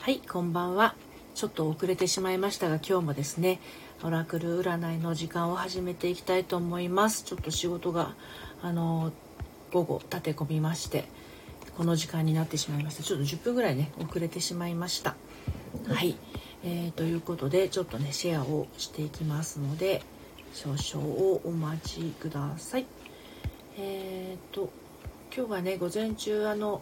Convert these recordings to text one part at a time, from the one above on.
はいこんばんは。ちょっと遅れてしまいましたが今日もですねオラクル占いの時間を始めていきたいと思います。ちょっと仕事があの午後立て込みましてこの時間になってしまいました。ちょっと10分ぐらいね遅れてしまいました。はい、えー、ということでちょっとねシェアをしていきますので少々をお待ちください。えっ、ー、と今日はね午前中あの、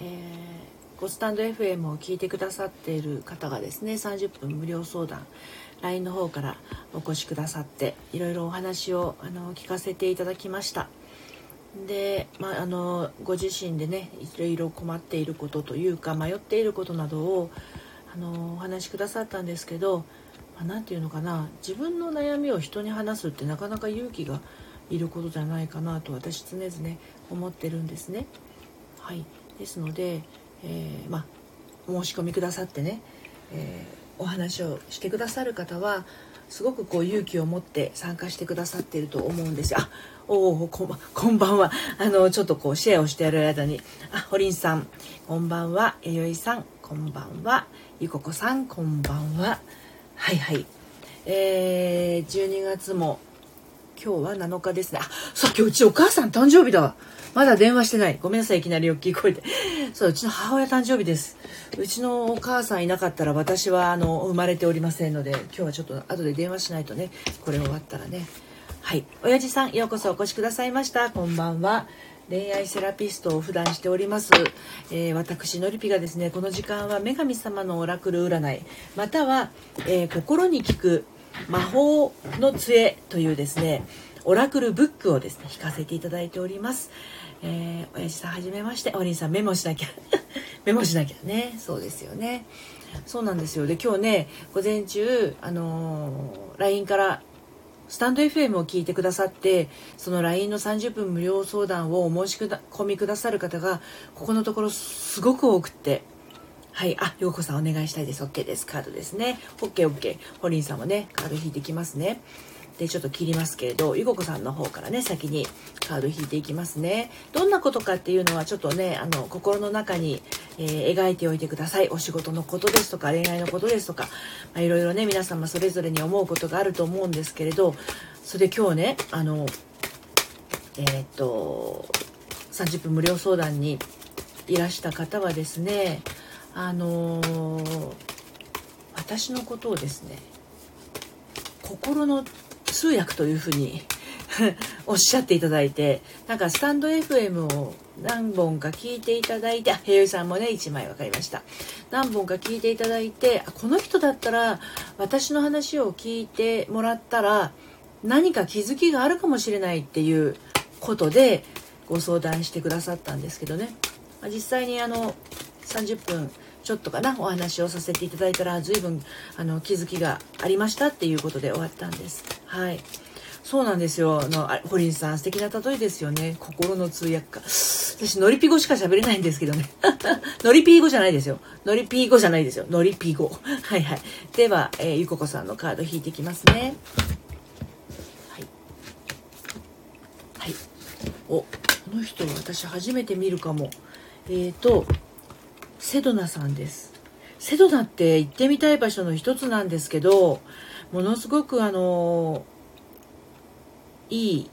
えー、ごスタンド FM を聞いてくださっている方がですね30分無料相談 LINE の方からお越しくださっていろいろお話をあの聞かせていただきましたで、まあ、あのご自身でねいろいろ困っていることというか迷っていることなどをあのお話しくださったんですけど何、まあ、て言うのかな自分の悩みを人に話すってなかなか勇気がいることじゃないかなと私常々思ってるんですね。はい、ですので、えー、まあ、申し込みくださってね、えー、お話をしてくださる方はすごくこう勇気を持って参加してくださっていると思うんですよ。あおおこんばんはあのちょっとこうシェアをしてやる間にあホリンさんこんばんはえよいさんこんばんはゆここさんこんばんははいはいえー、12月も今日は7日ですね。あ、さっきうちお母さん誕生日だわ。まだ電話してない。ごめんなさい、いきなり大きい声で。そう、うちの母親誕生日です。うちのお母さんいなかったら私はあの生まれておりませんので、今日はちょっと後で電話しないとね、これ終わったらね。はい。親父さん、ようこそお越しくださいました。こんばんは。恋愛セラピストを普段しております、えー、私のりぴがですねこの時間は女神様のオラクル占いまたは、えー、心に効く魔法の杖というですねオラクルブックをですね引かせていただいております。えー、親父さんはじめましてお兄さんメモしなきゃ メモしなきゃねそうですよねそうなんですよで今日ね午前中あのー、LINE からスタンド FM を聞いてくださってその LINE の30分無料相談をお申し込みくださる方がここのところすごく多くってはい。あ、ようこさんお願いしたいです。OK です。カードですね。OK、OK。ホリンさんもね、カード引いてきますね。で、ちょっと切りますけれど、ゆここさんの方からね、先にカード引いていきますね。どんなことかっていうのは、ちょっとね、あの、心の中に、えー、描いておいてください。お仕事のことですとか、恋愛のことですとか、まあ、いろいろね、皆様それぞれに思うことがあると思うんですけれど、それで今日ね、あの、えー、っと、30分無料相談にいらした方はですね、あのー、私のことをですね心の通訳というふうに おっしゃっていただいてなんかスタンド FM を何本か聞いていただいて平井さんもね1枚分かりました。何本か聞いていただいてこの人だったら私の話を聞いてもらったら何か気づきがあるかもしれないっていうことでご相談してくださったんですけどね。実際にあの30分ちょっとかなお話をさせていただいたら随分あの気づきがありましたっていうことで終わったんです。はい。そうなんですよ。あの堀ンさん素敵な例えですよね。心の通訳家私ノリピ語しか喋れないんですけどね。ノリピー語じゃないですよ。ノリピー語じゃないですよ。ノリピー語はいはい。では、えー、ゆここさんのカード引いていきますね。はい。はい。おこの人私初めて見るかも。えっ、ー、とセドナさんです。セドナって行ってみたい場所の一つなんですけどものすごくあのいい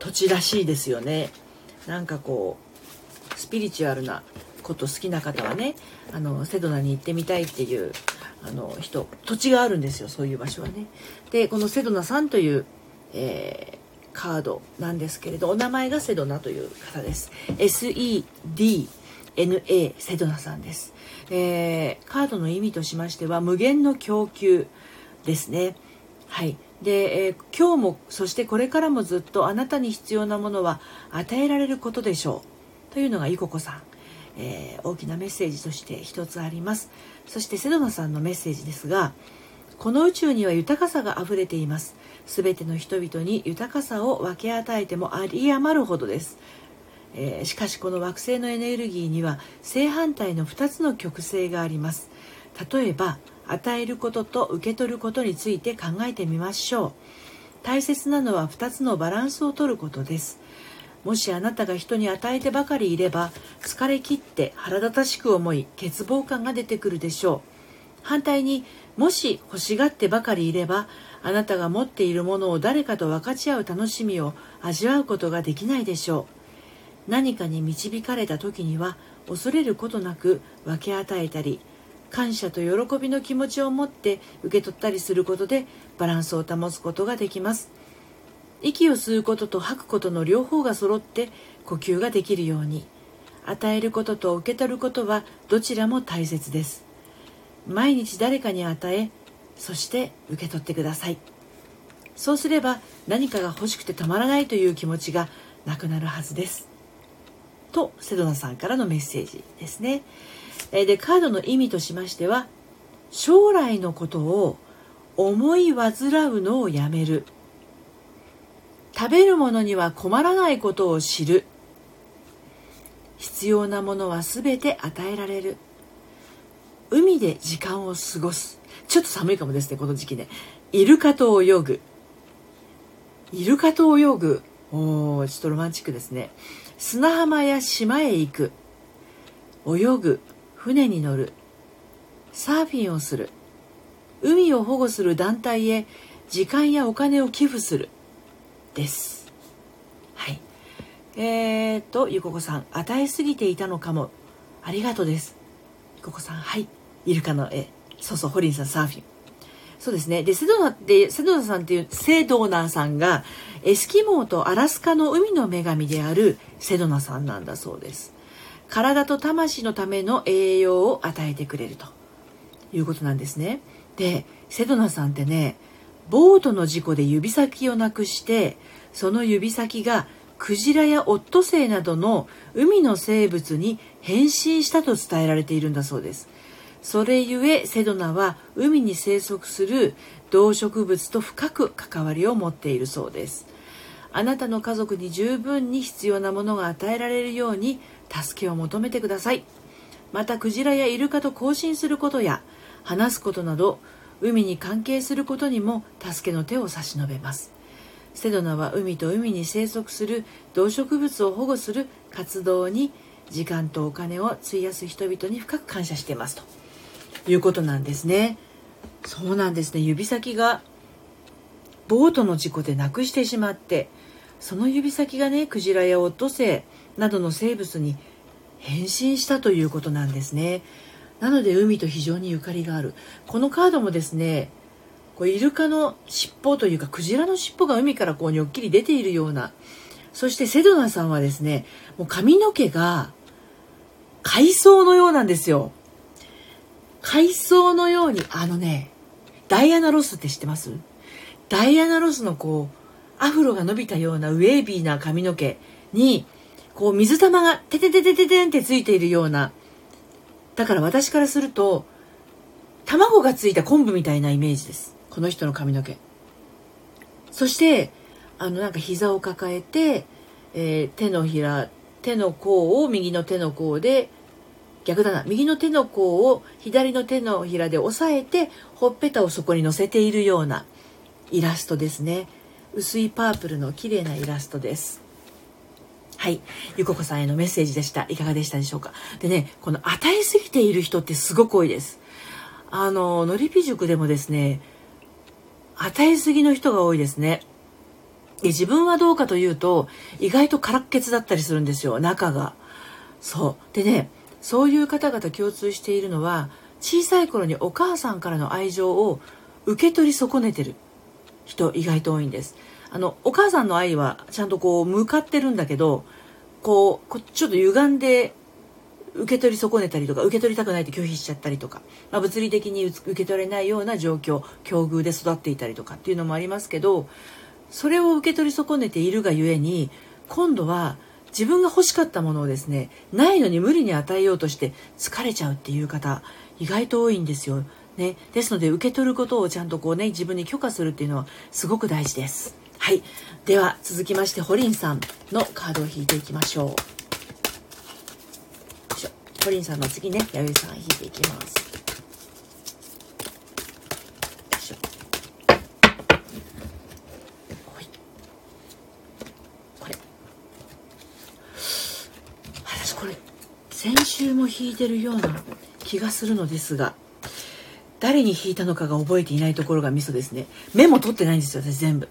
土地らしいですよね。なんかこうスピリチュアルなこと好きな方はねあのセドナに行ってみたいっていうあの人土地があるんですよそういう場所はね。でこのセドナさんという、えー、カードなんですけれどお名前がセドナという方です。SED NA セドナさんです、えー、カードの意味としましては無限の供給ですね。はい。で、えー、今日もそしてこれからもずっとあなたに必要なものは与えられることでしょう。というのがゆここさん、えー、大きなメッセージとして一つあります。そしてセドナさんのメッセージですがこの宇宙には豊かさがあふれています。すべての人々に豊かさを分け与えてもあり余るほどです。えー、しかしこの惑星のエネルギーには正反対の2つの極性があります。例えば与えることと受け取ることについて考えてみましょう。大切なのは2つのバランスをとることです。もしあなたが人に与えてばかりいれば疲れ切って腹立たしく思い欠乏感が出てくるでしょう。反対にもし欲しがってばかりいればあなたが持っているものを誰かと分かち合う楽しみを味わうことができないでしょう。何かに導かれた時には恐れることなく分け与えたり感謝と喜びの気持ちを持って受け取ったりすることでバランスを保つことができます。息を吸うことと吐くことの両方が揃って呼吸ができるように。与えることと受け取ることはどちらも大切です。毎日誰かに与えそして受け取ってください。そうすれば何かが欲しくてたまらないという気持ちがなくなるはずです。とセドナさんからのメッセージですね。でカードの意味としましては将来のことを思い煩うのをやめる。食べるものには困らないことを知る。必要なものは全て与えられる。海で時間を過ごす。ちょっと寒いかもですねこの時期ね。イルカと泳ぐ。イルカと泳ぐ。おーちょっとロマンチックですね。砂浜や島へ行く。泳ぐ船に乗る。サーフィンをする。海を保護する団体へ時間やお金を寄付する。です。はい。えーとゆここさん与えすぎていたのかも。ありがとうです。ゆここさんはい。イルカの絵。そうそうホリンさんサーフィン。そうですね。でセドナってセドナさんっていうセドナさんがエスキモーとアラスカの海の女神であるセドナさんなんだそうです。体と魂のための栄養を与えてくれるということなんですね。でセドナさんってねボートの事故で指先をなくしてその指先がクジラやオットセイなどの海の生物に変身したと伝えられているんだそうです。それゆえセドナは海に生息する動植物と深く関わりを持っているそうです。あなたの家族に十分に必要なものが与えられるように助けを求めてください。またクジラやイルカと交信することや話すことなど海に関係することにも助けの手を差し伸べます。セドナは海と海に生息する動植物を保護する活動に時間とお金を費やす人々に深く感謝しています。ということなんですね。そうなんですね。指先がボートの事故でなくしてしまってその指先がねクジラやオットセイなどの生物に変身したということなんですね。なので海と非常にゆかりがある。このカードもですねこうイルカの尻尾というかクジラの尻尾が海からこうにょっきり出ているようなそしてセドナさんはですねもう髪の毛が海藻のようなんですよ。海藻のようにあのねダイアナ・ロスって知ってます？ダイアナ・ロスのこうアフロが伸びたようなウェービーな髪の毛にこう水玉がテテテテテテンってついているようなだから私からすると卵がついた昆布みたいなイメージです。この人の髪の毛。そしてあのなんか膝を抱えて、えー、手のひら手の甲を右の手の甲で逆だな右の手の甲を左の手のひらで押さえてほっぺたをそこに乗せているようなイラストですね。薄いパープルの綺麗なイラストですはい。ゆここさんへのメッセージでした。いかがでしたでしょうか？でね、この与えすぎている人ってすごく多いです。あの、のりぴ塾でもですね、与えすぎの人が多いですね。で、自分はどうかというと、意外と空っ血だったりするんですよ、中が。そう。でね、そういう方々共通しているのは、小さい頃にお母さんからの愛情を受け取り損ねてる人意外と多いんです。あのお母さんの愛はちゃんとこう向かってるんだけどこうちょっと歪んで受け取り損ねたりとか受け取りたくないって拒否しちゃったりとか、まあ、物理的に受け取れないような状況境遇で育っていたりとかっていうのもありますけどそれを受け取り損ねているがゆえに今度は自分が欲しかったものをですねないのに無理に与えようとして疲れちゃうっていう方意外と多いんですよ。ね、ですので受け取ることをちゃんとこうね自分に許可するっていうのはすごく大事です。はい。では続きましてホリンさんのカードを引いていきましょう。ホリンさんの次ね弥生さん引いていきます。これ。私これ先週も引いてるような気がするのですが。誰に引いたのかが覚えていないところがミソですね。メモ取ってないんですよ私全部。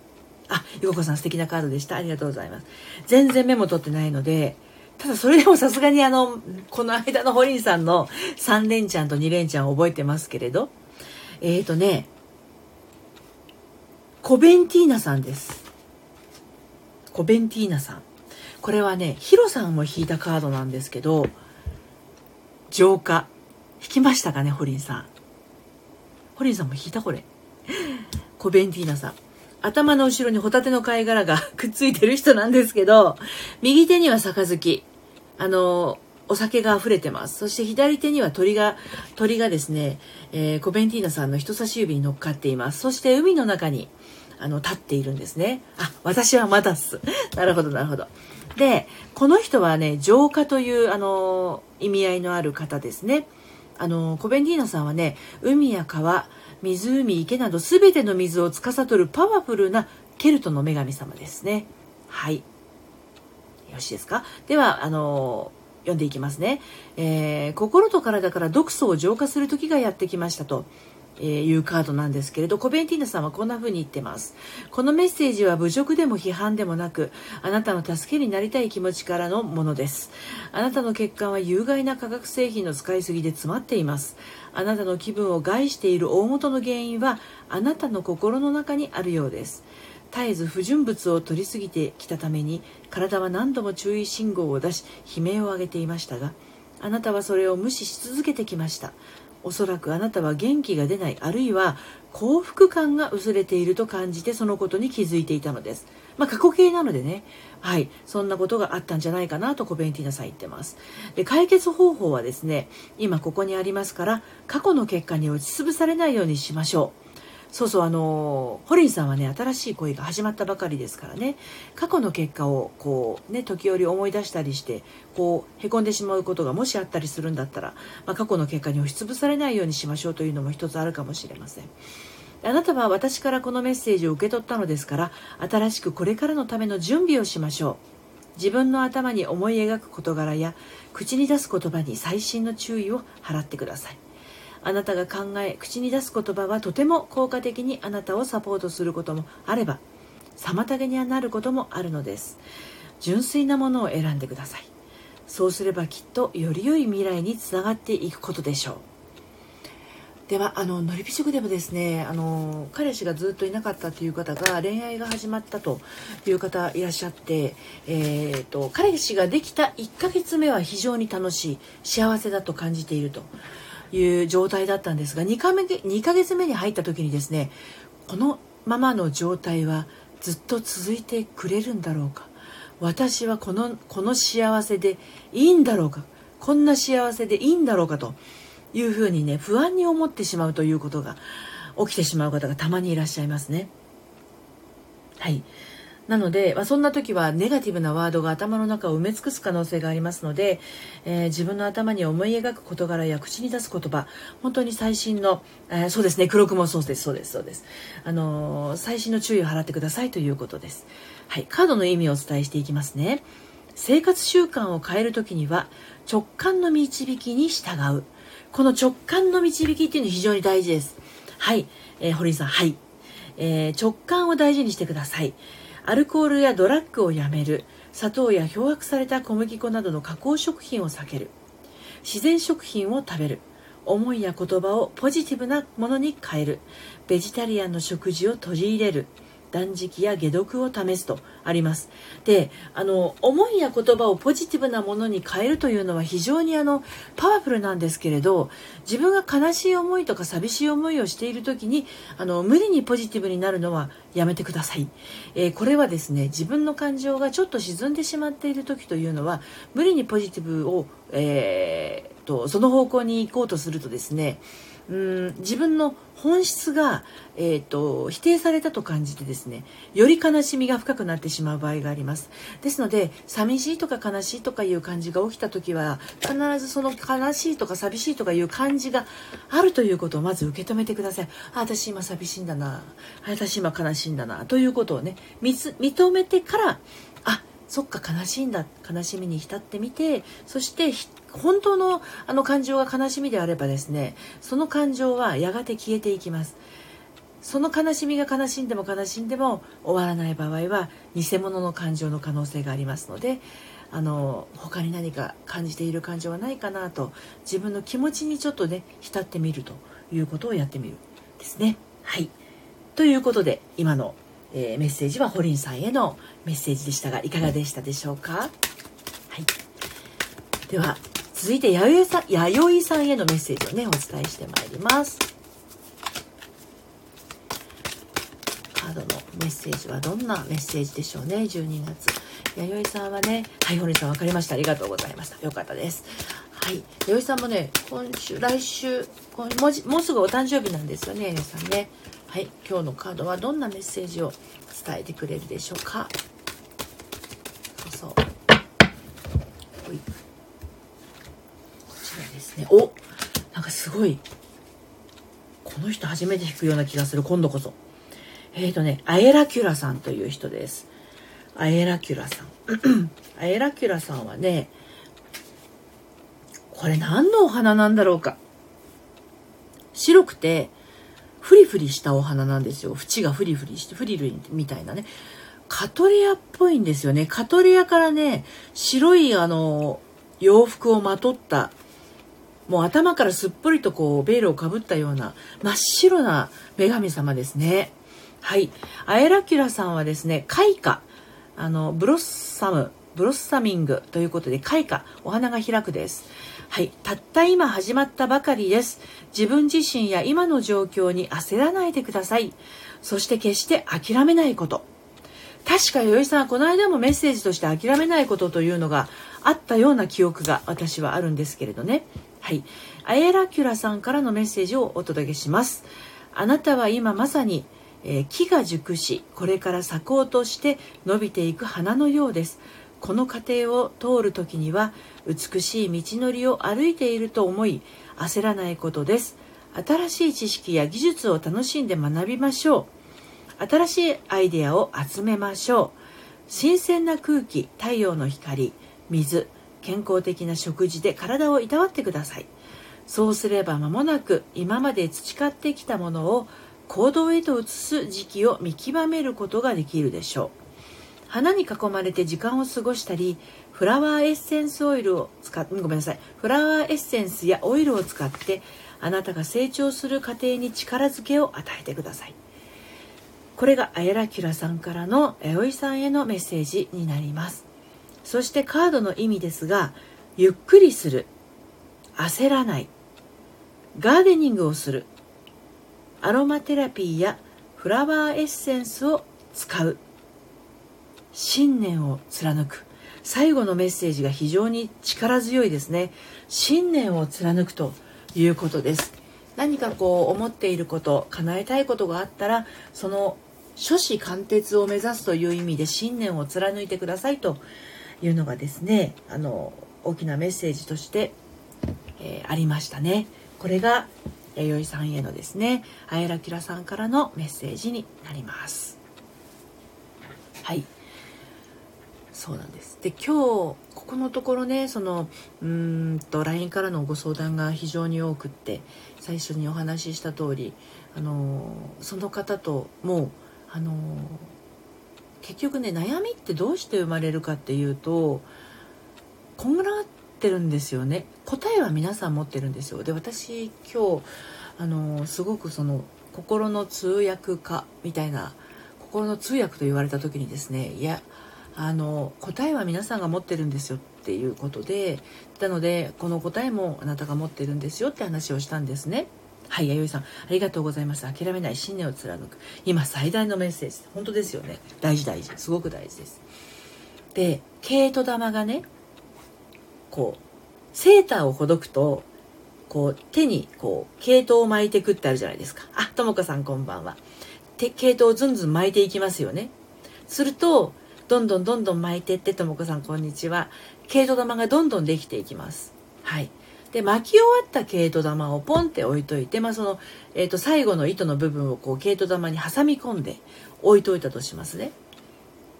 あゆここさん素敵なカードでした。ありがとうございます。全然メモ取ってないのでただそれでもさすがにあのこの間のホリンさんの3連チャンと2連チャン覚えてますけれど。えっ、ー、とねコベンティーナさんです。コベンティーナさん。これはねヒロさんも引いたカードなんですけど浄化。引きましたかねホリンさん。ホリンさんも引いたこれコベンティーナさん頭の後ろにホタテの貝殻がくっついてる人なんですけど、右手には杯。あの、お酒が溢れてます。そして左手には鳥が、鳥がですね、えー、コベンティーナさんの人差し指に乗っかっています。そして海の中に、あの、立っているんですね。あ、私はまだっす。なるほど、なるほど。で、この人はね、浄化という、あの、意味合いのある方ですね。あの、コベンディーナさんはね、海や川、湖、池など全ての水を司るパワフルなケルトの女神様ですね。はい。よろしいですか？では、あの読んでいきますね、えー、心と体から毒素を浄化する時がやってきましたと。えー、いうカードなんですけれどコベンティーナさんはこんな風に言ってます。このメッセージは侮辱でも批判でもなくあなたの助けになりたい気持ちからのものです。あなたの血管は有害な化学製品の使いすぎで詰まっています。あなたの気分を害している大元の原因はあなたの心の中にあるようです。絶えず不純物を取りすぎてきたために体は何度も注意信号を出し悲鳴を上げていましたがあなたはそれを無視し続けてきました。おそらくあなたは元気が出ないあるいは幸福感が薄れていると感じてそのことに気づいていたのです。まあ過去形なのでね。はい。そんなことがあったんじゃないかなとコベンティナさん言ってます。で解決方法はですね今ここにありますから過去の結果に落ち潰されないようにしましょう。そうそうあのホリンさんはね新しい恋が始まったばかりですからね。過去の結果をこうね時折思い出したりしてこうへこんでしまうことがもしあったりするんだったら、まあ、過去の結果に押しつぶされないようにしましょうというのも一つあるかもしれません。あなたは私からこのメッセージを受け取ったのですから新しくこれからのための準備をしましょう。自分の頭に思い描く事柄や口に出す言葉に細心の注意を払ってください。あなたが考え口に出す言葉はとても効果的にあなたをサポートすることもあれば妨げにはなることもあるのです。純粋なものを選んでください。そうすればきっとより良い未来につながっていくことでしょう。ではあののりぴ食でもですねあの彼氏がずっといなかったという方が恋愛が始まったという方いらっしゃって、えーと彼氏ができた1ヶ月目は非常に楽しい幸せだと感じていると。いう状態だったんですが2か2ヶ月目に入った時にですねこのままの状態はずっと続いてくれるんだろうか。私はこのこの幸せでいいんだろうか。こんな幸せでいいんだろうかというふうにね不安に思ってしまうということが起きてしまう方がたまにいらっしゃいますね。はい。なので、まあ、そんな時はネガティブなワードが頭の中を埋め尽くす可能性がありますので、えー、自分の頭に思い描く事柄や口に出す言葉本当に最新の、えー、そうですね黒くもそうですそうですそうです、あのー、最新の注意を払ってくださいということです、はい、カードの意味をお伝えしていきますね。生活習慣を変える時には直感の導きに従う。この直感の導きっていうのは非常に大事です。はい、えー、堀井さんはい、えー、直感を大事にしてください。アルコールやドラッグをやめる砂糖や漂白された小麦粉などの加工食品を避ける。自然食品を食べる。思いや言葉をポジティブなものに変える。ベジタリアンの食事を取り入れる。断食や解毒を試すとあります。であの思いや言葉をポジティブなものに変えるというのは非常にあのパワフルなんですけれど自分が悲しい思いとか寂しい思いをしている時にあの無理にポジティブになるのはやめてください、えー、これはですね自分の感情がちょっと沈んでしまっている時というのは無理にポジティブを、えーとその方向に行こうとするとですねうん自分の本質が、えーと、否定されたと感じてですねより悲しみが深くなってしまう場合があります。ですので寂しいとか悲しいとかいう感じが起きた時は必ずその悲しいとか寂しいとかいう感じがあるということをまず受け止めてください。あ私今寂しいんだな。私今悲しいんだな。ということをね認めてからあそっか悲しいんだ。悲しみに浸ってみてそして否本当のあの感情が悲しみであればですねその感情はやがて消えていきます。その悲しみが悲しんでも悲しんでも終わらない場合は偽物の感情の可能性がありますのであの他に何か感じている感情はないかなと自分の気持ちにちょっとね浸ってみるということをやってみるですね。はい。ということで今の、えー、メッセージは堀ンさんへのメッセージでしたがいかがでしたでしょうか、はい、では続いて弥生さん弥生さんへのメッセージをねお伝えしてまいります。カードのメッセージはどんなメッセージでしょうね12月。弥生さんはねはい堀さん分かりました。ありがとうございました。よかったです。はい。弥生さんもね今週来週もうもうすぐお誕生日なんですよね弥生さんね。はい。今日のカードはどんなメッセージを伝えてくれるでしょうかそうそうこちらですね。おなんかすごいこの人初めて弾くような気がする今度こそ。えっ、ー、とねアエラキュラさんという人です。アエラキュラさん。アエラキュラさんはねこれ何のお花なんだろうか。白くてフリフリしたお花なんですよ。縁がフリフリしてフリルみたいなね。カトレアっぽいんですよね。カトレアからね白いあの洋服をまとったもう頭からすっぽりとこうベールをかぶったような真っ白な女神様ですね。はい。アエラキュラさんはですね開花。あのブロッサム。ブロッサミングということで開花。お花が開くです。はい。たった今始まったばかりです。自分自身や今の状況に焦らないでください。そして決して諦めないこと。確か弥生さんこの間もメッセージとして諦めないことというのがあったような記憶が私はあるんですけれどね。はい。アエラキュラさんからのメッセージをお届けします。あなたは今まさにえー、木が熟しこれから咲こうとして伸びていく花のようです。この過程を通る時には美しい道のりを歩いていると思い焦らないことです。新しい知識や技術を楽しんで学びましょう。新しいアイデアを集めましょう。新鮮な空気太陽の光水健康的な食事で体をいたわってください。そうすれば間もなく今まで培ってきたものを行動へと移す時期を見極めることができるでしょう。花に囲まれて時間を過ごしたりフラワーエッセンスオイルを使っごめんなさい。フラワーエッセンスやオイルを使ってあなたが成長する過程に力づけを与えてください。これがアエラキュラさんからのおいさんへのメッセージになります。そしてカードの意味ですがゆっくりする焦らないガーデニングをするアロマテラピーやフラワーエッセンスを使う信念を貫く。最後のメッセージが非常に力強いですね。信念を貫くということです。何かこう思っていること叶えたいことがあったらその初子貫徹を目指すという意味で信念を貫いてくださいというのがですねあの大きなメッセージとして、えー、ありましたね。これが弥生さんへのですねあえらきらさんからのメッセージになります。はい。そうなんです。で今日ここのところねそのうんと LINE からのご相談が非常に多くって最初にお話しした通りあのその方ともうあの結局ね悩みってどうして生まれるかっていうとこんがらってるんですよね。答えは皆さん持ってるんですよ。で私今日あのすごくその心の通訳家みたいな心の通訳と言われた時にですねいやあの答えは皆さんが持ってるんですよっていうことでなのでこの答えもあなたが持ってるんですよって話をしたんですね。はい弥生さん。ありがとうございます。諦めない信念を貫く。今最大のメッセージ。本当ですよね。大事大事。すごく大事です。で毛糸玉がねこうセーターをほどくとこう手にこう毛糸を巻いていくってあるじゃないですか。あともこさんこんばんは。毛糸をずんずん巻いていきますよね。するとどんどんどんどん巻いてってともこさんこんにちは。毛糸玉がどんどんできていきます。はい。で巻き終わった毛糸玉をポンって置いといて、まあ、その、えー、と最後の糸の部分をこう毛糸玉に挟み込んで置いといたとしますね。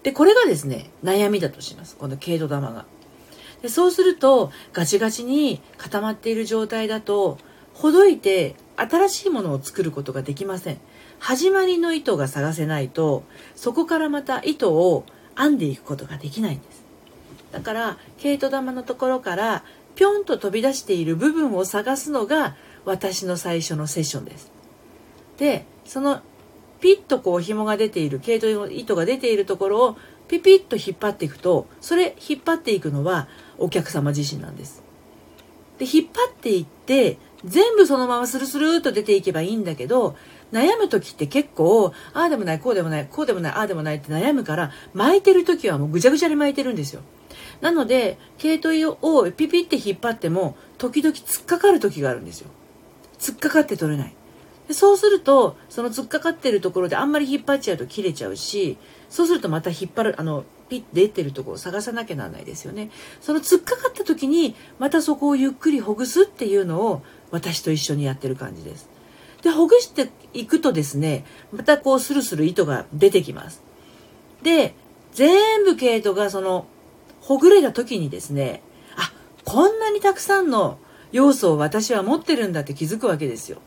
でこれがですね悩みだとします。この毛糸玉が。でそうするとガチガチに固まっている状態だとほどいて新しいものを作ることができません。始まりの糸が探せないとそこからまた糸を編んでいくことができないんです。だから毛糸玉のところからぴょんと飛び出している部分を探すのが私の最初のセッションです。でそのピッとこう紐が出ている毛糸の糸が出ているところをピピッと引っ張っていくとそれ引っ張っていくのはお客様自身なんです。で引っ張っていって全部そのままスルスルーと出ていけばいいんだけど悩む時って結構ああでもないこうでもないこうでもないああでもないって悩むから巻いてる時はもうぐちゃぐちゃに巻いてるんですよ。なので毛糸をピピって引っ張っても時々突っかかる時があるんですよ。突っかかって取れない。でそうするとその突っかかってるところであんまり引っ張っちゃうと切れちゃうしそうするとまた引っ張るあのピッ出てるところを探さなきゃならないですよね。その突っかかった時にまたそこをゆっくりほぐすっていうのを私と一緒にやってる感じです。でほぐしていくとですねまたこうスルスル糸が出てきます。で全部毛糸がそのほぐれた時にですねあこんなにたくさんの要素を私は持ってるんだって気づくわけですよ。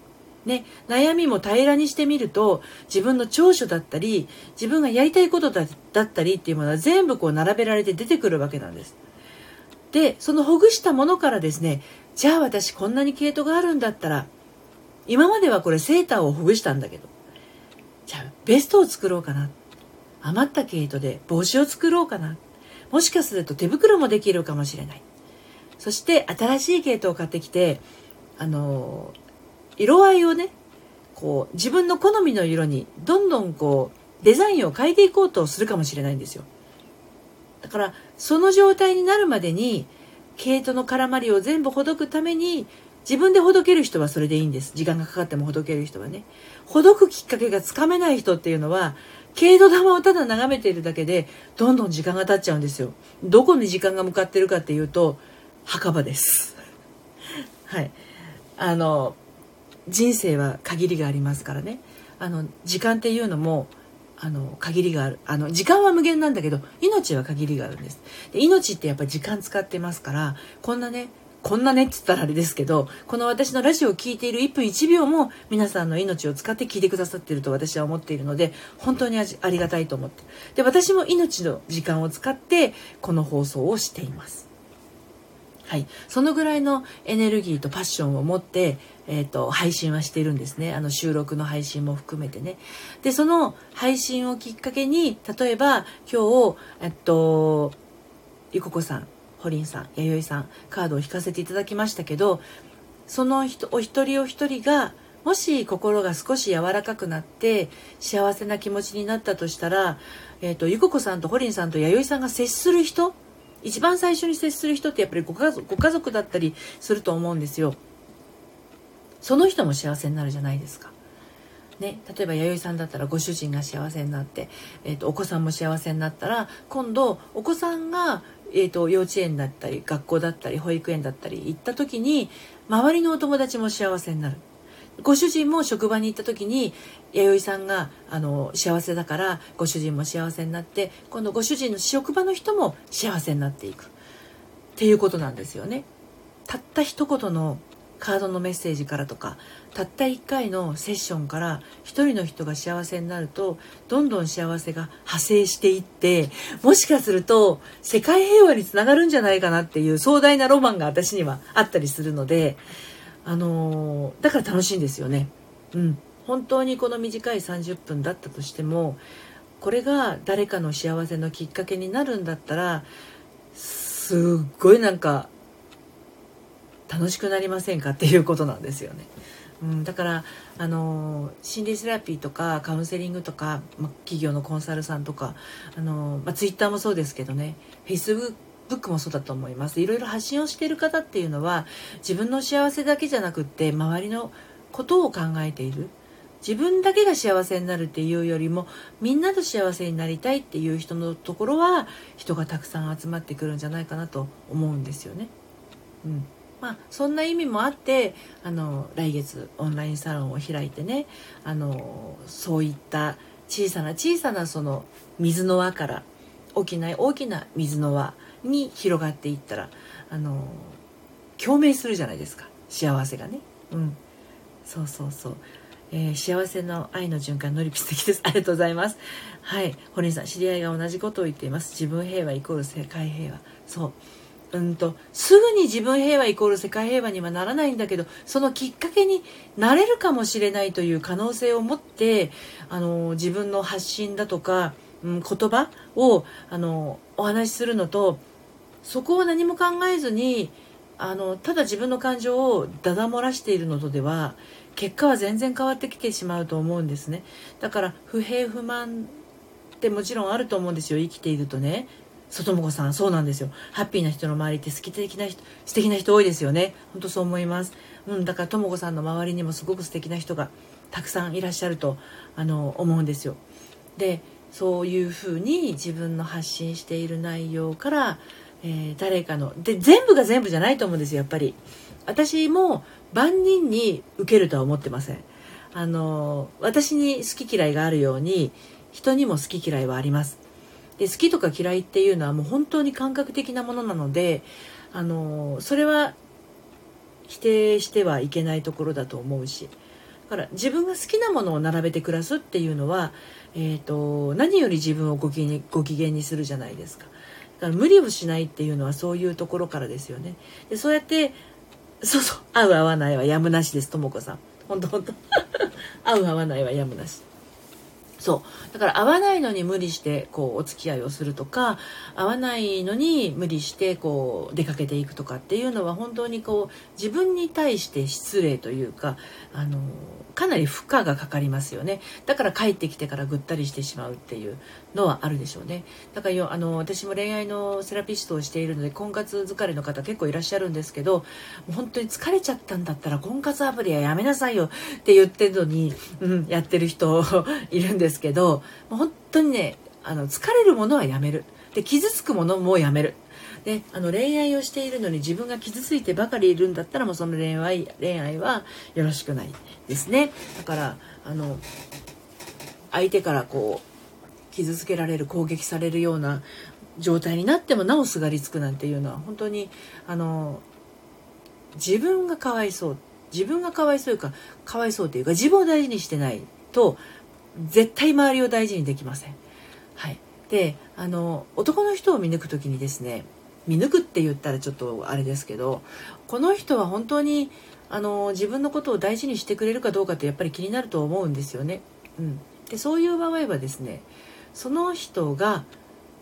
ね、悩みも平らにしてみると自分の長所だったり自分がやりたいことだったりっていうものは全部こう並べられて出てくるわけなんです。でそのほぐしたものからですねじゃあ私こんなに毛糸があるんだったら今まではこれセーターをほぐしたんだけどじゃあベストを作ろうかな。余った毛糸で帽子を作ろうかな。もしかすると手袋もできるかもしれない。そして新しい毛糸を買ってきてあの色合いをねこう自分の好みの色にどんどんこうデザインを変えていこうとするかもしれないんですよ。だからその状態になるまでに毛糸の絡まりを全部ほどくために自分でほどける人はそれでいいんです。時間がかかってもほどける人はね。ほどくきっかけがつかめない人っていうのは毛糸玉をただ眺めているだけでどんどん時間が経っちゃうんですよ。どこに時間が向かってるかっていうと墓場です。はい。あの人生は限りがありますからね。あの時間っていうのもあの限りがある。あの時間は無限なんだけど命は限りがあるんです。で命ってやっぱり時間使ってますからこんなねこんなねって言ったらあれですけどこの私のラジオを聴いている1分1秒も皆さんの命を使って聞いてくださっていると私は思っているので本当にありがたいと思って。で私も命の時間を使ってこの放送をしています。はい、そのぐらいのエネルギーとパッションを持ってえーと、配信はしているんですね。あの収録の配信も含めてね。でその配信をきっかけに例えば今日えっとゆここさんホリンさん弥生さんカードを引かせていただきましたけどその人お一人お一人がもし心が少し柔らかくなって幸せな気持ちになったとしたら、えーと、ゆここさんとホリンさんと弥生さんが接する人一番最初に接する人ってやっぱりご家族ご家族だったりすると思うんですよ。その人も幸せになるじゃないですか。ね、例えば弥生さんだったらご主人が幸せになって、えーと、お子さんも幸せになったら今度お子さんが、えーと幼稚園だったり学校だったり保育園だったり行った時に周りのお友達も幸せになる。ご主人も職場に行った時に弥生さんがあの幸せだからご主人も幸せになって今度ご主人の職場の人も幸せになっていくっていうことなんですよね。たった一言のカードのメッセージからとかたった1回のセッションから1人の人が幸せになるとどんどん幸せが派生していってもしかすると世界平和につながるんじゃないかなっていう壮大なロマンが私にはあったりするので、あのー、だから楽しいんですよね。うん、本当にこの短い30分だったとしてもこれが誰かの幸せのきっかけになるんだったらすっごいなんか楽しくなりませんかっていうことなんですよね。うん、だからあの心理セラピーとかカウンセリングとか、ま、企業のコンサルさんとかあの、ま、ツイッターもそうですけどねフェイスブックもそうだと思いますいろいろ発信をしている方っていうのは自分の幸せだけじゃなくって周りのことを考えている自分だけが幸せになるっていうよりもみんなと幸せになりたいっていう人のところは人がたくさん集まってくるんじゃないかなと思うんですよね。うんまあ、そんな意味もあってあの来月オンラインサロンを開いてねあのそういった小さな小さなその水の輪から大きな大きな水の輪に広がっていったらあの共鳴するじゃないですか。幸せがね。うん。そうそうそう。えー、幸せの愛の循環のりぴ素敵です。ありがとうございます。はい。堀さん知り合いが同じことを言っています。自分平和イコール世界平和。そう。うんとすぐに自分平和イコール世界平和にはならないんだけどそのきっかけになれるかもしれないという可能性を持ってあの自分の発信だとか、うん、言葉をあのお話しするのとそこを何も考えずにあのただ自分の感情をだだ漏らしているのとでは結果は全然変わってきてしまうと思うんですね。だから不平不満ってもちろんあると思うんですよ生きているとね。外も子さんそうなんですよ。ハッピーな人の周りって好き的な人素敵な人多いですよね。本当そう思います。うんだからとも子さんの周りにもすごく素敵な人がたくさんいらっしゃるとあの思うんですよ。でそういうふうに自分の発信している内容から、えー、誰かので全部が全部じゃないと思うんですよやっぱり。私も万人に受けるとは思ってません。あの私に好き嫌いがあるように人にも好き嫌いはあります。で好きとか嫌いっていうのはもう本当に感覚的なものなのであのそれは否定してはいけないところだと思うし。だから自分が好きなものを並べて暮らすっていうのは、えーと、何より自分をご機嫌ご機嫌にするじゃないですか。だから無理をしないっていうのはそういうところからですよね。でそうやってそうそう合う合わないはやむなしですとも子さん。本当本当。合う合わないはやむなし。そう。だから合わないのに無理してこうお付き合いをするとか合わないのに無理してこう出かけていくとかっていうのは本当にこう自分に対して失礼というかあのかなり負荷がかかりますよね。だから帰ってきてからぐったりしてしまうっていうのはあるでしょうね。だからよあの私も恋愛のセラピストをしているので婚活疲れの方結構いらっしゃるんですけど本当に疲れちゃったんだったら婚活アプリはやめなさいよって言ってるのに、うん、やってる人いるんですけど本当にねあの疲れるものはやめる。で傷つくものもやめる。であの恋愛をしているのに自分が傷ついてばかりいるんだったらもうその恋愛恋愛はよろしくないですねだからあの相手からこう傷つけられる攻撃されるような状態になってもなおすがりつくなんていうのは本当にあの自分がかわいそう自分がかわいそうかかわいそうというか自分を大事にしてないと絶対周りを大事にできません。はい、であの男の人を見抜く時にですね見抜くって言ったらちょっとあれですけどこの人は本当にあの自分のことを大事にしてくれるかどうかってやっぱり気になると思うんですよね。うん、でそういう場合はですねその人が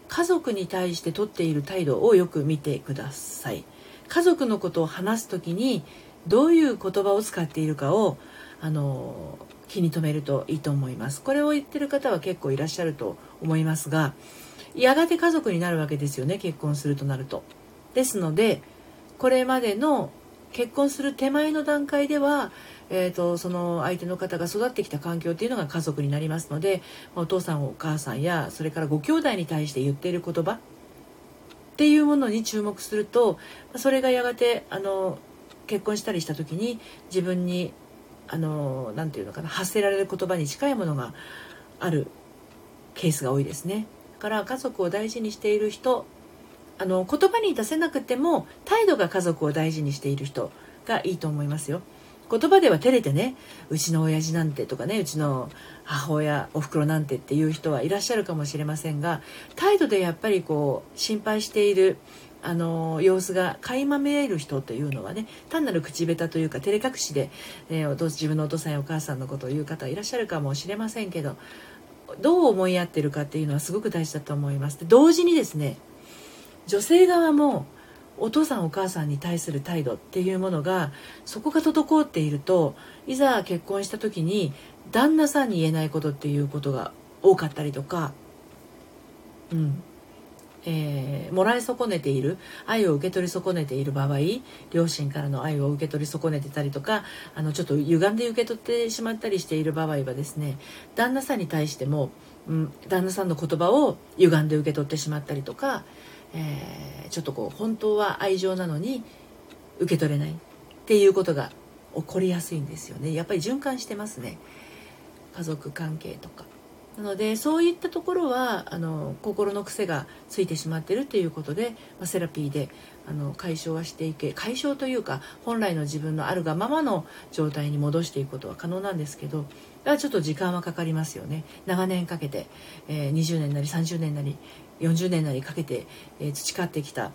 家族に対してとっている態度をよく見てください。家族のことを話す時にどういう言葉を使っているかをあの気に留めるといいと思います。これを言ってる方は結構いらっしゃると思いますがやがて家族になるわけですよね結婚するとなると。ですのでこれまでの結婚する手前の段階では、えーと、その相手の方が育ってきた環境っていうのが家族になりますのでお父さんお母さんやそれからご兄弟に対して言っている言葉っていうものに注目するとそれがやがてあの結婚したりした時に自分にあのなて言うのかな発せられる言葉に近いものがあるケースが多いですね。から家族を大事にしている人あの言葉に出せなくても態度が家族を大事にしている人がいいと思いますよ。言葉では照れてねうちの親父なんてとかねうちの母親おふくろなんてっていう人はいらっしゃるかもしれませんが態度でやっぱりこう心配しているあの様子が垣間見える人というのはね単なる口下手というか照れ隠しで、えー、自分のお父さんやお母さんのことを言う方いらっしゃるかもしれませんけどどう思い合ってるかっていうのはすごく大事だと思います。で同時にですね女性側もお父さんお母さんに対する態度っていうものがそこが滞っているといざ結婚した時に旦那さんに言えないことっていうことが多かったりとか、うんえー、もらい損ねている愛を受け取り損ねている場合両親からの愛を受け取り損ねてたりとかあのちょっと歪んで受け取ってしまったりしている場合はですね旦那さんに対しても、うん、旦那さんの言葉を歪んで受け取ってしまったりとか、えー、ちょっとこう本当は愛情なのに受け取れないっていうことが起こりやすいんですよね。やっぱり循環してますね。家族関係とか。なのでそういったところはあの心の癖がついてしまっているということで、まあ、セラピーであの解消はしていけ解消というか本来の自分のあるがままの状態に戻していくことは可能なんですけどちょっと時間はかかりますよね長年かけて、えー、20年なり30年なり40年なりかけて、えー、培ってきた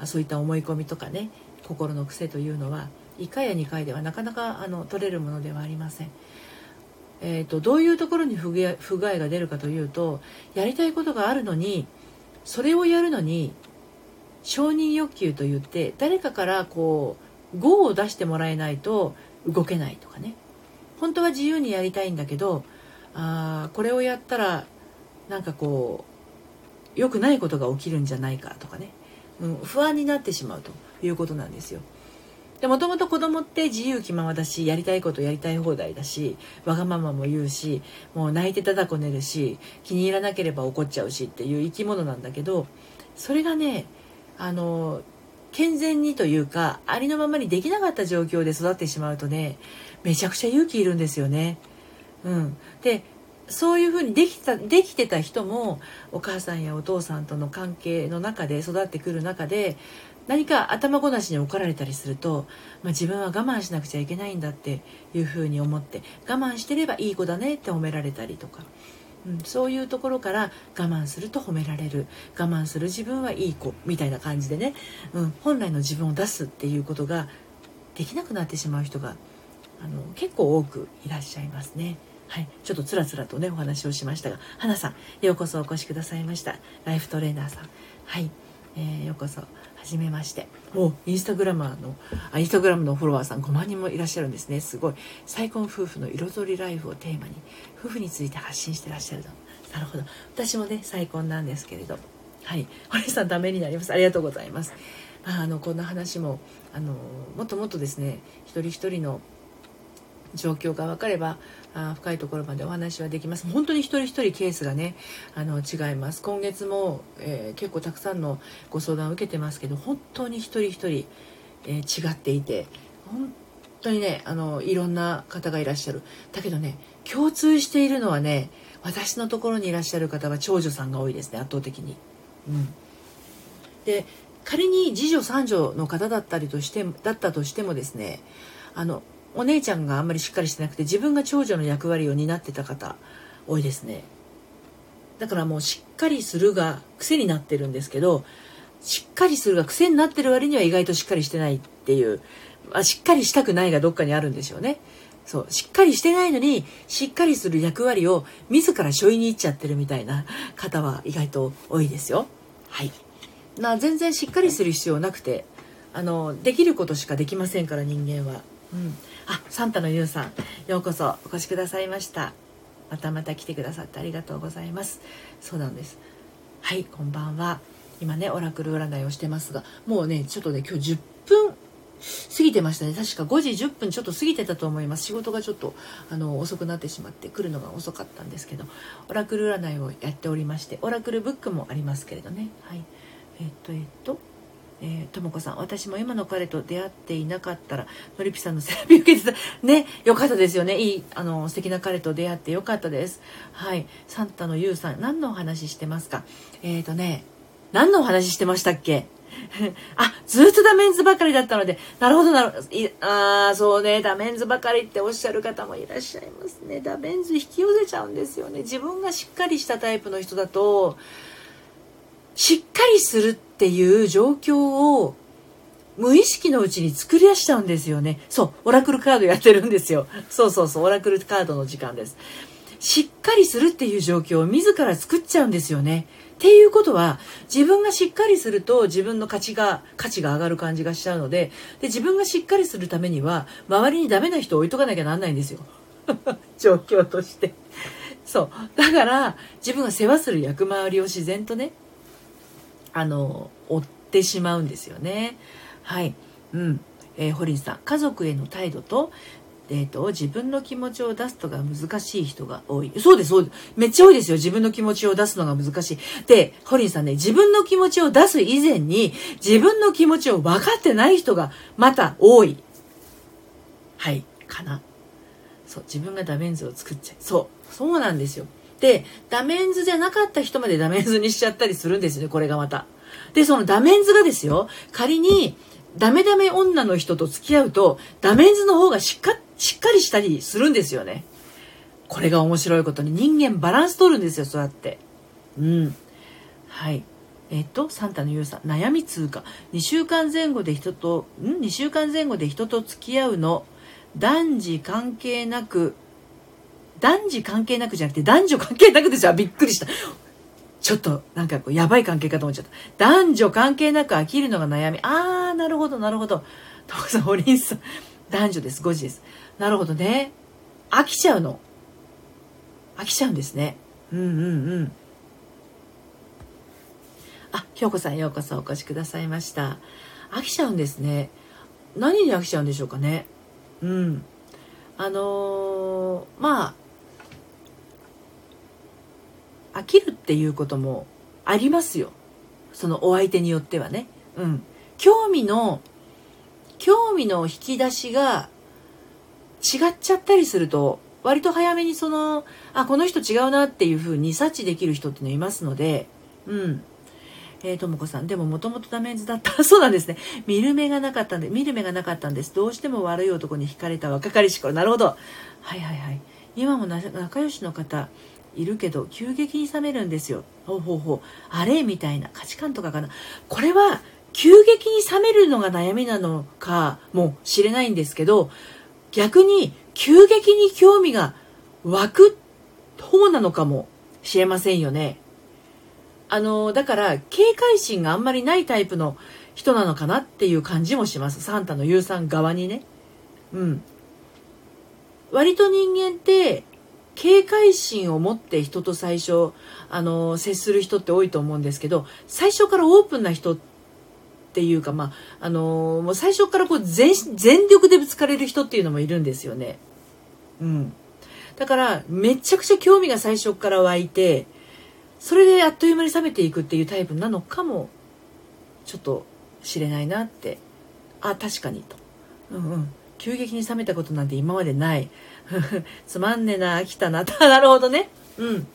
あそういった思い込みとかね心の癖というのは1回や2回ではなかなかあの取れるものではありません。えーと、どういうところに不具合が出るかというとやりたいことがあるのにそれをやるのに承認欲求といって誰かからこう GO を出してもらえないと動けないとかね本当は自由にやりたいんだけどあこれをやったらなんかこう良くないことが起きるんじゃないかとかね、うん、不安になってしまうということなんですよ。でもともと子供って自由気ままだしやりたいことやりたい放題だしわがままも言うしもう泣いてただこねるし気に入らなければ怒っちゃうしっていう生き物なんだけどそれがねあの健全にというかありのままにできなかった状況で育ってしまうとねめちゃくちゃ勇気いるんですよね。うん、でそういうふうにできたできてた人もお母さんやお父さんとの関係の中で育ってくる中で何か頭ごなしに怒られたりすると、まあ、自分は我慢しなくちゃいけないんだっていうふうに思って我慢してればいい子だねって褒められたりとか、うん、そういうところから我慢すると褒められる。我慢する自分はいい子みたいな感じでね、うん、本来の自分を出すっていうことができなくなってしまう人があの結構多くいらっしゃいますね。はい、ちょっとつらつらとねお話をしましたが。花さんようこそお越しくださいました。ライフトレーナーさん。はい、えー、ようこそ。初めまして。おインスタグラマーのあインスタグラムのフォロワーさん5万人もいらっしゃるんですね。すごい。再婚夫婦の彩りライフをテーマに夫婦について発信してらっしゃるのなるほど。私もね再婚なんですけれど。はい。堀さんためになります。ありがとうございます。まあ、あのこんな話もあのもっともっとですね一人一人の状況が分かればあ深いところまでお話はできます。本当に一人一人ケースがねあの違います。今月も、えー、結構たくさんのご相談を受けてますけど本当に一人一人、えー、違っていて本当にねあのいろんな方がいらっしゃる。だけどね共通しているのはね私のところにいらっしゃる方は長女さんが多いですね圧倒的に。うん、で仮に次女三女の方だったりとしてだったとしてもですねあのお姉ちゃんがあんまりしっかりしてなくて自分が長女の役割を担ってた方多いですね。だからもうしっかりするが癖になってるんですけどしっかりするが癖になってる割には意外としっかりしてないっていう、まあ、しっかりしたくないがどっかにあるんでしょうね。そうしっかりしてないのにしっかりする役割を自ら背負いに行っちゃってるみたいな方は意外と多いですよ。はい。な全然しっかりする必要なくてあのできることしかできませんから人間は。うんあサンタのゆうさんようこそお越しくださいました。またまた来てくださってありがとうございます。そうなんです。はいこんばんは。今ねオラクル占いをしてますがもうねちょっとね今日10分過ぎてましたね。確か5時10分ちょっと過ぎてたと思います。仕事がちょっとあの遅くなってしまって来るのが遅かったんですけどオラクル占いをやっておりましてオラクルブックもありますけれどね。はい。えっとえっとえー、ともこさん私も今の彼と出会っていなかったらのりぴさんのセラピー受けてたねよかったですよね。いいあの素敵な彼と出会ってよかったです。はい。サンタのゆうさん何のお話してますか？えっ、ー、とね何のお話してましたっけ？あ、ずっとダメンズばかりだったので、なるほどなるほど。ああ、そうね、ダメンズばかりっておっしゃる方もいらっしゃいますね。ダメンズ引き寄せちゃうんですよね。自分がしっかりしたタイプの人だと、しっかりするっていう状況を無意識のうちに作り出しちゃうんですよね。そう、オラクルカードやってるんですよ。そうそうそう、オラクルカードの時間です。しっかりするっていう状況を自ら作っちゃうんですよね。っていうことは自分がしっかりすると自分の価値が価値が上がる感じがしちゃうのでで自分がしっかりするためには周りにダメな人を置いとかなきゃなんないんですよ 状況としてそうだから自分が世話する役回りを自然とねあの追ってしまうんですよね。はい、うん。えー、堀さん家族への態度と,、えーと、自分の気持ちを出すとが難しい人が多い。そうですそうです。めっちゃ多いですよ。自分の気持ちを出すのが難しい。で堀さんね自分の気持ちを出す以前に自分の気持ちを分かってない人がまた多い。はい。かな。そう。自分がダメンズを作っちゃう。そう。そうなんですよ、ダメンズじゃなかった人までダメンズにしちゃったりするんですよね、これがまた。で、そのダメンズがですよ、仮に、ダメダメ女の人と付き合うと、ダメンズの方がしっかしっかりしたりするんですよね。これが面白いことに人間バランス取るんですよ、そうやって。うん。はい。えっと、サンタの言うさん、悩み通過。2週間前後で人と、ん ?2 週間前後で人と付き合うの、男児関係なく、男児関係なくじゃなくて男女関係なくですよ。びっくりした。ちょっとなんかこうやばい関係かと思っちゃった。男女関係なく飽きるのが悩み。あー、なるほど、なるほど。トモさん、おりんさん。男女です。5時です。なるほどね。飽きちゃうの。飽きちゃうんですね。うんうんうん。あ、京子さんようこそお越しくださいました。飽きちゃうんですね。何に飽きちゃうんでしょうかね。うん。あのー、まあ、飽きるっていうこともありますよ。そのお相手によってはね。うん。興味の、興味の引き出しが違っちゃったりすると、割と早めにその、あ、この人違うなっていうふうに察知できる人っていうのいますので、うん。えー、ともこさん、でももともとダメンズだった。そうなんですね。見る目がなかったんで、見る目がなかったんです。どうしても悪い男に惹かれた若かりし頃。なるほど。はいはいはい。今も仲良しの方いるけど、急激に冷めるんですよ。ほうほうほう。あれ？みたいな価値観とかかな。これは、急激に冷めるのが悩みなのかもしれないんですけど、逆に急激に興味が湧く方なのかもしれませんよね。あの、だから、警戒心があんまりないタイプの人なのかなっていう感じもします。サンタの有さん側にね。うん。割と人間って、警戒心を持って人と最初、あの、接する人って多いと思うんですけど、最初からオープンな人っていうか、まあ、あの、もう最初からこう全、全力でぶつかれる人っていうのもいるんですよね。うん。だから、めちゃくちゃ興味が最初から湧いて、それであっという間に冷めていくっていうタイプなのかもちょっと知れないなってあ確かにと、うんうん、急激に冷めたことなんて今までない つまんねえな飽きたな なるほどねうん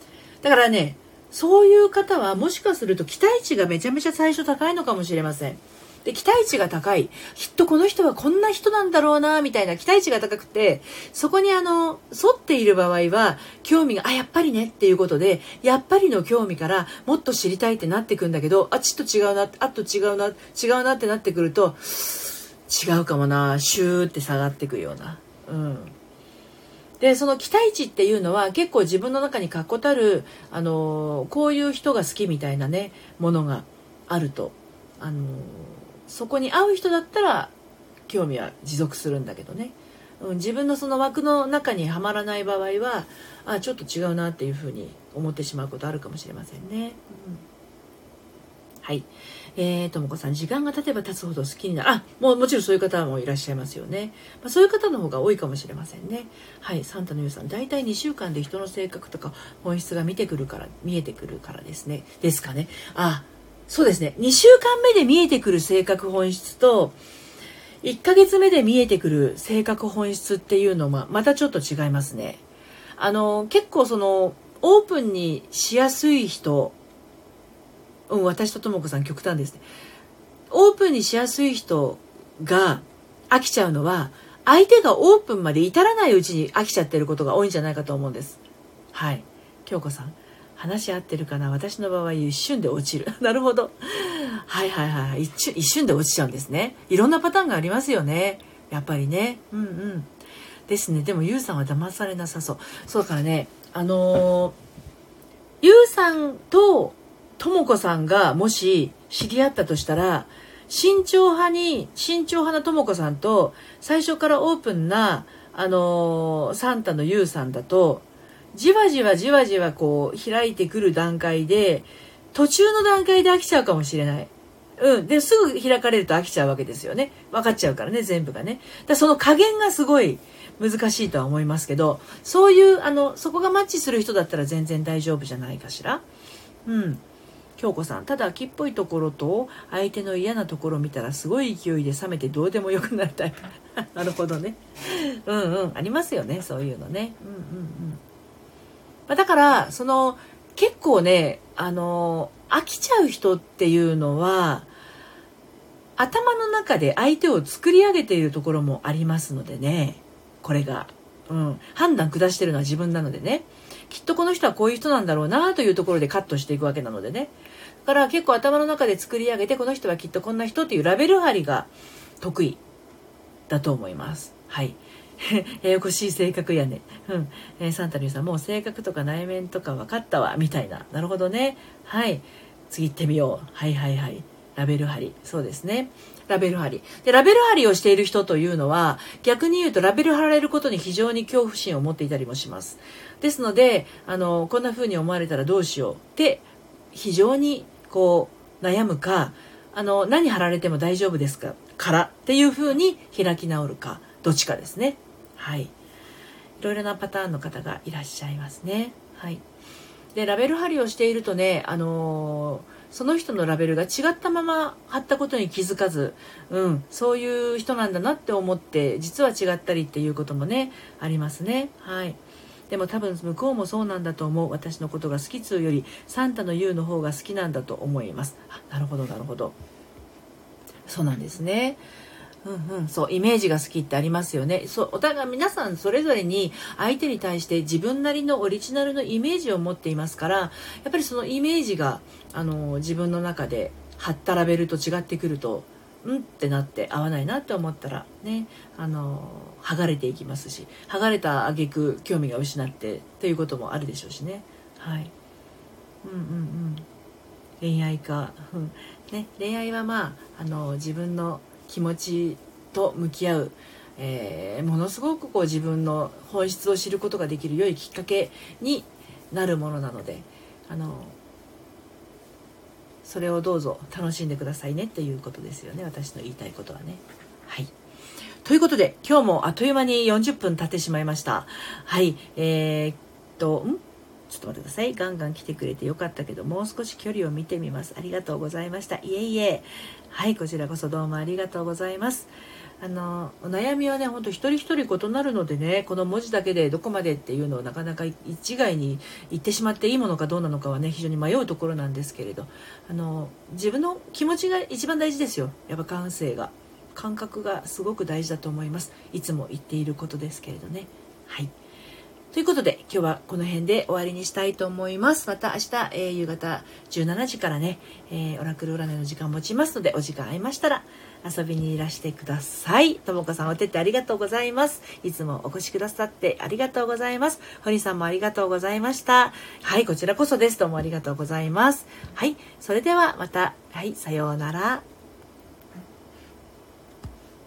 だからねそういう方はもしかすると期待値がめちゃめちゃ最初高いのかもしれませんで、期待値が高い。きっとこの人はこんな人なんだろうな、みたいな期待値が高くて、そこにあの、沿っている場合は、興味が、あ、やっぱりねっていうことで、やっぱりの興味からもっと知りたいってなってくんだけど、あ、ちょっと違うな、あと違うな、違うなってなってくると、違うかもな、シューって下がってくような。うん。でその期待値っていうのは結構自分の中に確固たる、あのこういう人が好きみたいなねものがあると、あのそこに合う人だったら興味は持続するんだけどね、うん、自分のその枠の中にはまらない場合はあちょっと違うなっていうふうに思ってしまうことあるかもしれませんね。うんはい。えー、ともこさん、時間が経てば経つほど好きになる。あ、もうもちろんそういう方もいらっしゃいますよね。まあ、そういう方の方が多いかもしれませんね。はい。サンタのゆうさん、大体2週間で人の性格とか本質が見てくるから、見えてくるからですね。ですかね。あ、そうですね2週間目で見えてくる性格本質と1ヶ月目で見えてくる性格本質っていうのはまたちょっと違いますね。あの結構そのオープンにしやすい人、うん、私ととも子さん極端ですね。オープンにしやすい人が飽きちゃうのは相手がオープンまで至らないうちに飽きちゃってることが多いんじゃないかと思うんです。はい。京子さん。話し合ってるかな？私の場合一瞬で落ちる。なるほど。はいはいはい一瞬一瞬で落ちちゃうんですね。いろんなパターンがありますよね。やっぱりね。うんうん。ですね。でもゆうさんは騙されなさそう。そうからねあのー、ゆうさんととも子さんがもし知り合ったとしたら慎重派に慎重派なとも子さんと最初からオープンなあのー、サンタのゆうさんだとじわじわじわじわこう開いてくる段階で、途中の段階で飽きちゃうかもしれない。うん。で、すぐ開かれると飽きちゃうわけですよね。分かっちゃうからね、全部がね。だその加減がすごい難しいとは思いますけど、そういう、あの、そこがマッチする人だったら全然大丈夫じゃないかしら。うん。京子さん、ただ秋っぽいところと相手の嫌なところを見たらすごい勢いで冷めてどうでもよくなるタイプ。なるほどね。うんうん。ありますよね、そういうのね。うんうんうん。まあ、だからその結構ねあの飽きちゃう人っていうのは頭の中で相手を作り上げているところもありますのでねこれが、うん、判断下してるのは自分なのでねきっとこの人はこういう人なんだろうなというところでカットしていくわけなのでねから結構頭の中で作り上げてこの人はきっとこんな人っていうラベル張りが得意だと思いますはい ややこしい性格やね。うん。えー、サンタリューさん、もう性格とか内面とか分かったわ、みたいな。なるほどね。はい。次行ってみよう。はいはいはい。ラベル貼り。そうですね。ラベル貼り。で、ラベル貼りをしている人というのは、逆に言うとラベル貼られることに非常に恐怖心を持っていたりもします。ですので、あの、こんな風に思われたらどうしようって、非常にこう、悩むか、あの、何貼られても大丈夫ですかからっていう風に開き直るか、どっちかですね。はい。いろいろなパターンの方がいらっしゃいますね。はい。で、ラベル貼りをしているとね、あのその人のラベルが違ったまま貼ったことに気づかず、うん、そういう人なんだなって思って実は違ったりっていうこともねありますねはいでも多分向こうもそうなんだと思う。私のことが好きつうよりサンタの言うの方が好きなんだと思います。あなるほどなるほど。そうなんですね。うんうん、そうイメージが好きってありますよね。そうお互い皆さんそれぞれに相手に対して自分なりのオリジナルのイメージを持っていますからやっぱりそのイメージがあの自分の中で貼ったラベルと違ってくるとうんってなって合わないなって思ったらねあの剥がれていきますし剥がれた挙句興味が失ってということもあるでしょうしね。はい。うんうんうん。恋愛か、うん。ね、恋愛はまああの自分の気持ちと向き合う、えー、ものすごくこう自分の本質を知ることができる良いきっかけになるものなのであのそれをどうぞ楽しんでくださいねっていうことですよね私の言いたいことはね。はいということで今日もあっという間に40分経ってしまいました。はいえー、っとん？ちょっと待ってください。ガンガン来てくれてよかったけど、もう少し距離を見てみます。ありがとうございました。いえいえ。はい、こちらこそどうもありがとうございます。あの、お悩みはね、ほんと一人一人異なるのでね、この文字だけでどこまでっていうのをなかなか一概に言ってしまっていいものかどうなのかはね、非常に迷うところなんですけれど、あの、自分の気持ちが一番大事ですよ。やっぱ感性が。感覚がすごく大事だと思います。いつも言っていることですけれどね。はい。ということで、今日はこの辺で終わりにしたいと思います。また明日、えー、夕方17時からね、えー、オラクル占いの時間持ちますので、お時間合いましたら遊びにいらしてください。ともこさんお手ってありがとうございます。いつもお越しくださってありがとうございます。堀さんもありがとうございました。はい、こちらこそです。どうもありがとうございます。はい、それではまた、はい、さようなら。